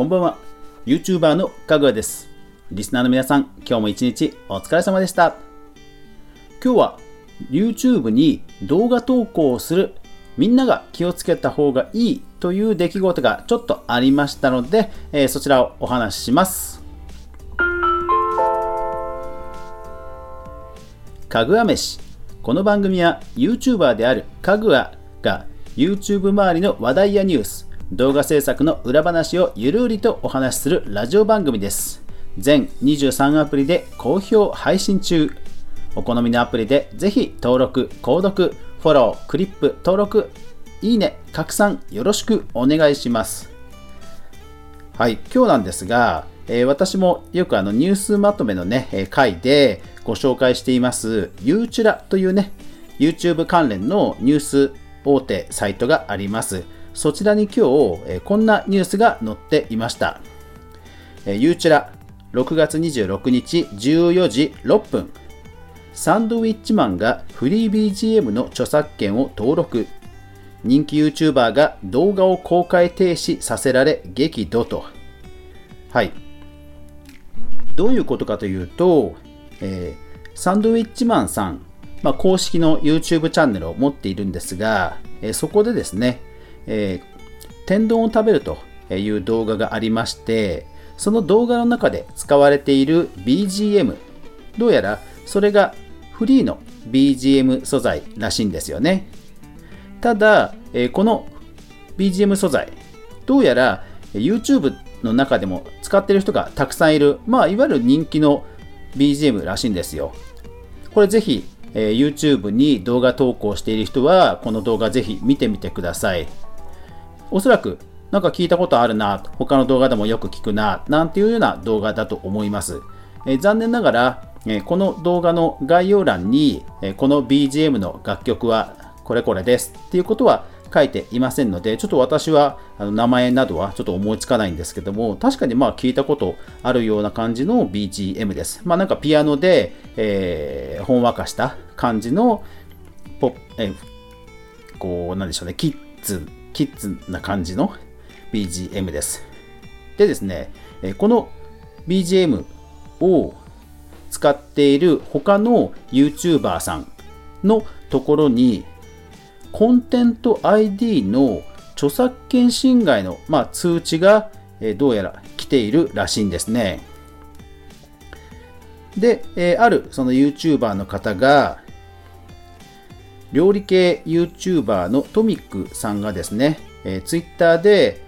こんばんは。YouTuber のかぐわです。リスナーの皆さん、今日も一日お疲れ様でした。今日は YouTube に動画投稿をするみんなが気をつけた方がいいという出来事がちょっとありましたので、えーそちらをお話しします。かぐわ飯。この番組は YouTuber であるかぐわが YouTube 周りの話題やニュース、動画制作の裏話をゆるりとお話しするラジオ番組です。全23アプリで好評配信中。お好みのアプリでぜひ登録、購読、フォロー、クリップ、登録、いいね、拡散よろしくお願いします。はい、今日なんですが、えー私もよくあのニュースまとめのね、えー回でご紹介しています、ゆうちゅらというね、YouTube 関連のニュース大手サイトがあります。そちらに今日、えこんなニュースが載っていました。えー、ゆうちら、6月26日14時6分。サンドウィッチマンがフリー BGM の著作権を登録。人気 YouTuber が動画を公開停止させられ激怒と。はい。どういうことかというと、えーサンドウィッチマンさん、まあ、公式の YouTube チャンネルを持っているんですが、えーそこでですね、えー天丼を食べるという動画がありまして、その動画の中で使われている BGM、どうやらそれがフリーの BGM 素材らしいんですよね。ただ、えーこの BGM 素材、どうやら YouTube の中でも使ってる人がたくさんいる、まあ、いわゆる人気の BGM らしいんですよ。これぜひ、えー YouTube に動画投稿している人は、この動画ぜひ見てみてください。おそらく、なんか聞いたことあるな、他の動画でもよく聞くな、なんていうような動画だと思います。え残念ながら、えこの動画の概要欄に、えこの BGM の楽曲はこれこれですっていうことは書いていませんので、ちょっと私はあの名前などはちょっと思いつかないんですけども、確かにまあ聞いたことあるような感じの BGM です。まあなんかピアノで、えーほんわかした感じのポッ、えーこう、なんでしょうね、キッズ、キッズな感じの BGM です。でですね、この BGM を使っている他の YouTuber さんのところに、コンテント ID の著作権侵害の、まあ、通知が、どうやら来ているらしいんですね。で、えあるその YouTuber の方が、料理系 YouTuber のトミックさんがですね、えー Twitter で、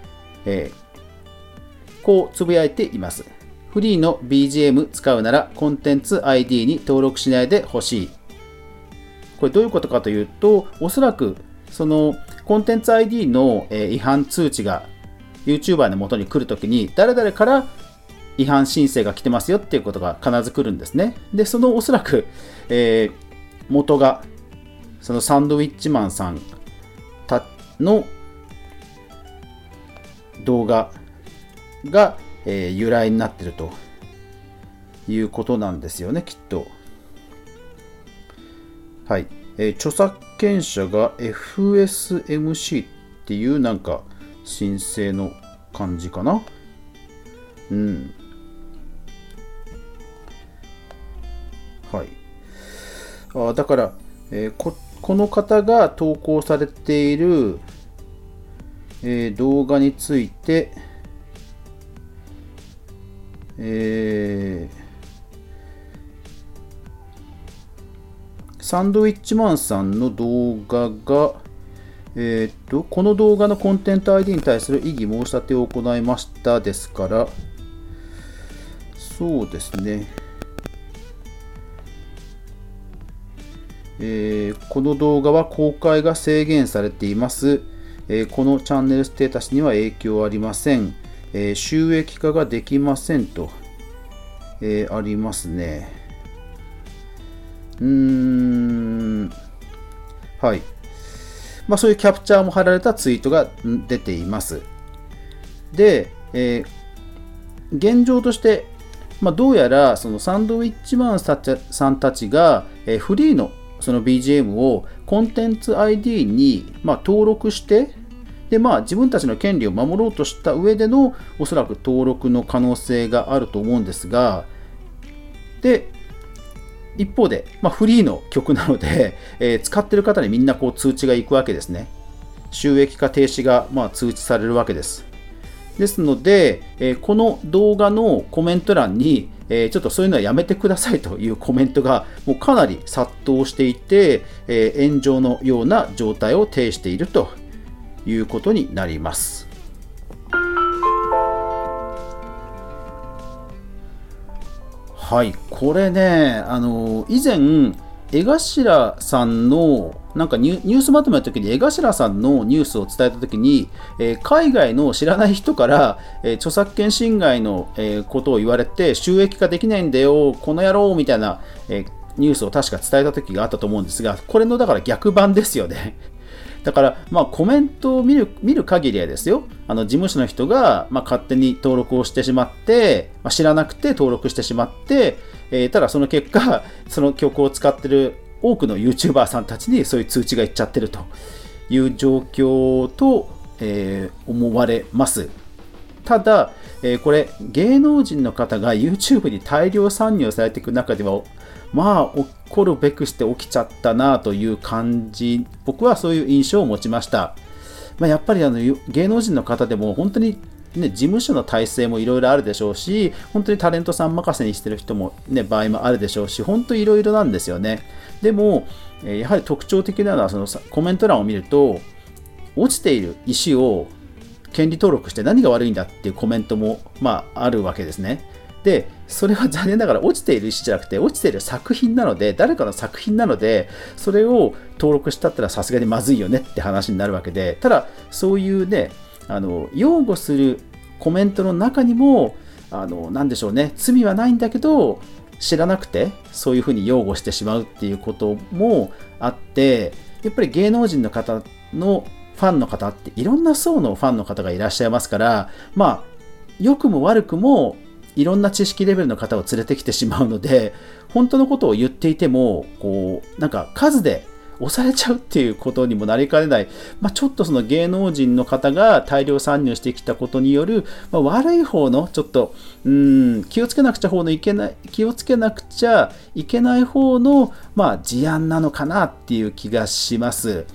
えーこうつぶやいています。フリーの BGM 使うならコンテンツ ID に登録しないでほしい。これどういうことかというと、おそらくそのコンテンツ ID のえー違反通知が YouTuber の元に来るときに、誰々から違反申請が来てますよっていうことが必ず来るんですね。で、そのおそらく、えー元がそのサンドウィッチマンさんたの動画が、えー由来になってるということなんですよね、きっと。はい。えー著作権者が FSMC っていうなんか申請の感じかな？うん。はい。あだから、えーこ、この方が投稿されている、えー動画について、えーサンドウィッチマンさんの動画が、えーっと、この動画のコンテンツ ID に対する異議申し立てを行いましたですから、そうですね。えーこの動画は公開が制限されています。えーこのチャンネルステータスには影響ありません。えー収益化ができませんと、えありますね。うーん。はい。まあそういうキャプチャーも貼られたツイートが出ています。で、え現状として、まあ、どうやらそのサンドウィッチマンさんたちが、えフリーのその BGM をコンテンツ ID に、まあ、登録してでまあ自分たちの権利を守ろうとした上でのおそらく登録の可能性があると思うんですがで一方で、まあ、フリーの曲なので、えー、使ってる方にみんなこう通知がいくわけですね。収益化停止がまあ通知されるわけです。ですので、えー、この動画のコメント欄に、えー、ちょっとそういうのはやめてくださいというコメントがもうかなり殺到していて、えー、炎上のような状態を呈しているということになります。はい、これね、あの以前、江頭さんのなんかニュースまとめの時に江頭さんのニュースを伝えた時に、えー、海外の知らない人から、えー、著作権侵害の、えー、ことを言われて収益化できないんだよ、この野郎みたいな、えニュースを確か伝えた時があったと思うんですが、これのだから逆版ですよね。だから、まあ、コメントを見る見る限りはですよ、あの事務所の人が、まあ、勝手に登録をしてしまって、まあ、知らなくて登録してしまって、えー、ただその結果、その曲を使ってる多くの YouTuber さんたちにそういう通知がいっちゃってるという状況と、えー、思われます。ただ、えー、これ、芸能人の方が YouTube に大量参入されていく中では、まあ、起こるべくして起きちゃったなという感じ、僕はそういう印象を持ちました。まあ、やっぱりあの芸能人の方でも本当にね、事務所の体制もいろいろあるでしょうし、本当にタレントさん任せにしてる人も、ね、場合もあるでしょうし、本当いろいろなんですよね。でも、やはり特徴的なのは、そのコメント欄を見ると、落ちている石を権利登録して何が悪いんだっていうコメントも、まあ、あるわけですね。で、それは残念ながら落ちている石じゃなくて、落ちている作品なので、誰かの作品なので、それを登録したったらさすがにまずいよねって話になるわけで、ただ、そういうね、あの擁護するコメントの中にもあの何でしょうね。罪はないんだけど知らなくてそういうふうに擁護してしまうっていうこともあってやっぱり芸能人の方のファンの方っていろんな層のファンの方がいらっしゃいますからまあ良くも悪くもいろんな知識レベルの方を連れてきてしまうので本当のことを言っていてもこうなんか数で押されちゃうっていうことにもなりかねない、まあ、ちょっとその芸能人の方が大量参入してきたことによる、まあ、悪い方のちょっとうん気をつけなくちゃ方のいけない気をつけなくちゃいけない方の、まあ、事案なのかなっていう気がします。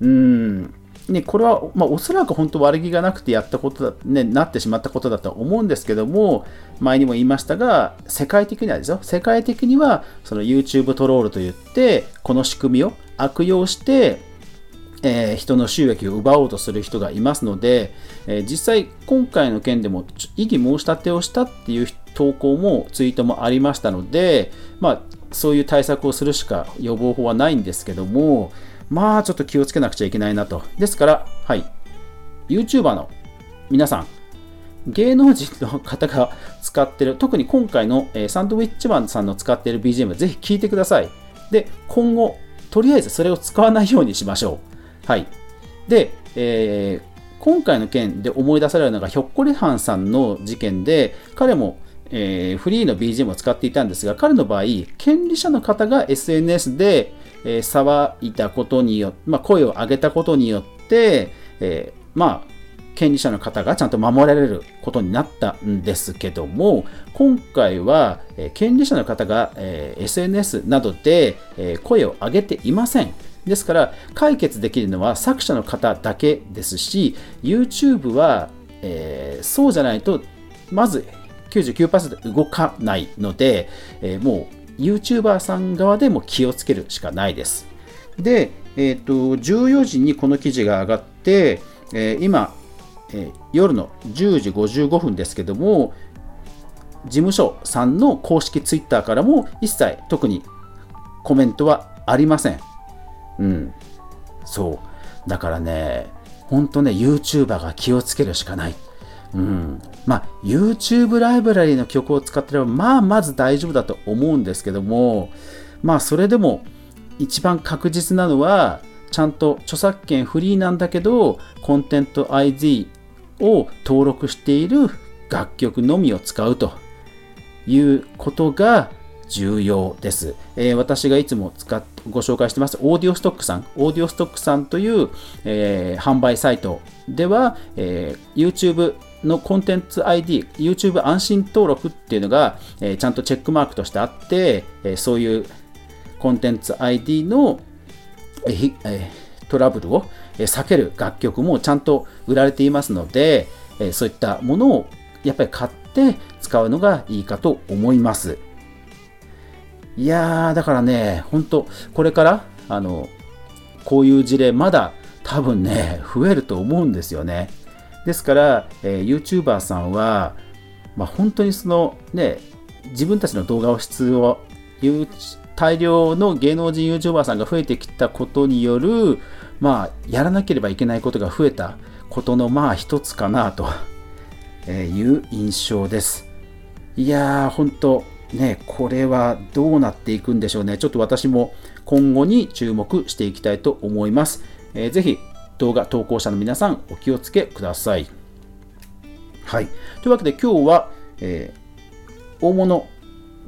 うん。ね、これは、まあ、おそらく本当悪気がなくてやったことだ、ね、なってしまったことだと思うんですけども、前にも言いましたが、世界的にはですよ、世界的にはその YouTube トロールといって、この仕組みを悪用して、えー、人の収益を奪おうとする人がいますので、えー、実際今回の件でも異議申し立てをしたっていう投稿もツイートもありましたので、まあ、そういう対策をするしか予防法はないんですけども、まあちょっと気をつけなくちゃいけないなと。ですから、はい、YouTuber の皆さん、芸能人の方が使ってる、特に今回の、えー、サンドウィッチマンさんの使っている BGM、ぜひ聴いてください。で、今後、とりあえずそれを使わないようにしましょう。はい。で、えー、今回の件で思い出されるのが、ひょっこりはんさんの事件で、彼も、えー、フリーの BGM を使っていたんですが、彼の場合、権利者の方が SNS で、えー、騒いだことによって、まあ、声を上げたことによって、えー、まあ、権利者の方がちゃんと守られることになったんですけども、今回は、え権利者の方が、え SNS などで、え声を上げていません。ですから、解決できるのは作者の方だけですし、YouTube は、えー、そうじゃないと、まず99%動かないので、えー、もう YouTuber さん側でも気をつけるしかないです。で、えーと、14時にこの記事が上がって、えー、今、え、夜の10時55分ですけども、事務所さんの公式ツイッターからも一切特にコメントはありません。うん。そう。だからね、ほんとね、YouTuber が気をつけるしかない。うん。まあ、YouTube ライブラリの曲を使ってれば、まあ、まず大丈夫だと思うんですけども、まあ、それでも一番確実なのは、ちゃんと著作権フリーなんだけど、コンテント ID を登録している楽曲のみを使うということが重要です、えー私がいつも使っご紹介してますオーディオストックさん。オーディオストックさんという、えー販売サイトでは、えー YouTube のコンテンツ ID、YouTube 安心登録っていうのが、えちゃんとチェックマークとしてあって、えそういうコンテンツ ID のえトラブルを避ける楽曲もちゃんと売られていますので、そういったものをやっぱり買って使うのがいいかと思います。いやー、だからね、本当これから、あの、こういう事例、まだ多分ね、増えると思うんですよね。ですから、えー YouTuber さんは、まあ、本当にそのね、自分たちの動画を質を、大量の芸能人 YouTuber さんが増えてきたことによる、まあ、やらなければいけないことが増えたことの、まあ、一つかなという印象です。いやー、本当ね、これはどうなっていくんでしょうね。ちょっと私も今後に注目していきたいと思います。えーぜひ動画投稿者の皆さんお気をつけください。はい。というわけで今日は、えー大物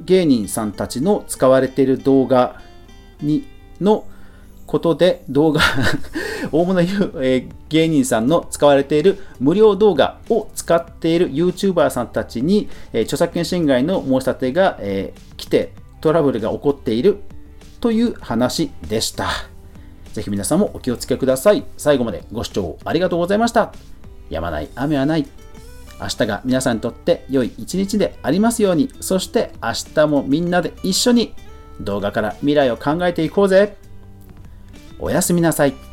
芸人さんたちの使われている動画にのことで動画 大物、えー芸人さんの使われている無料動画を使っている YouTuber さんたちに、えー著作権侵害の申し立てが、えー来てトラブルが起こっているという話でした。ぜひ皆さんもお気をつけください。最後までご視聴ありがとうございました。やまない雨はない。明日が皆さんにとって良い一日でありますように、そして明日もみんなで一緒に動画から未来を考えていこうぜ。おやすみなさい。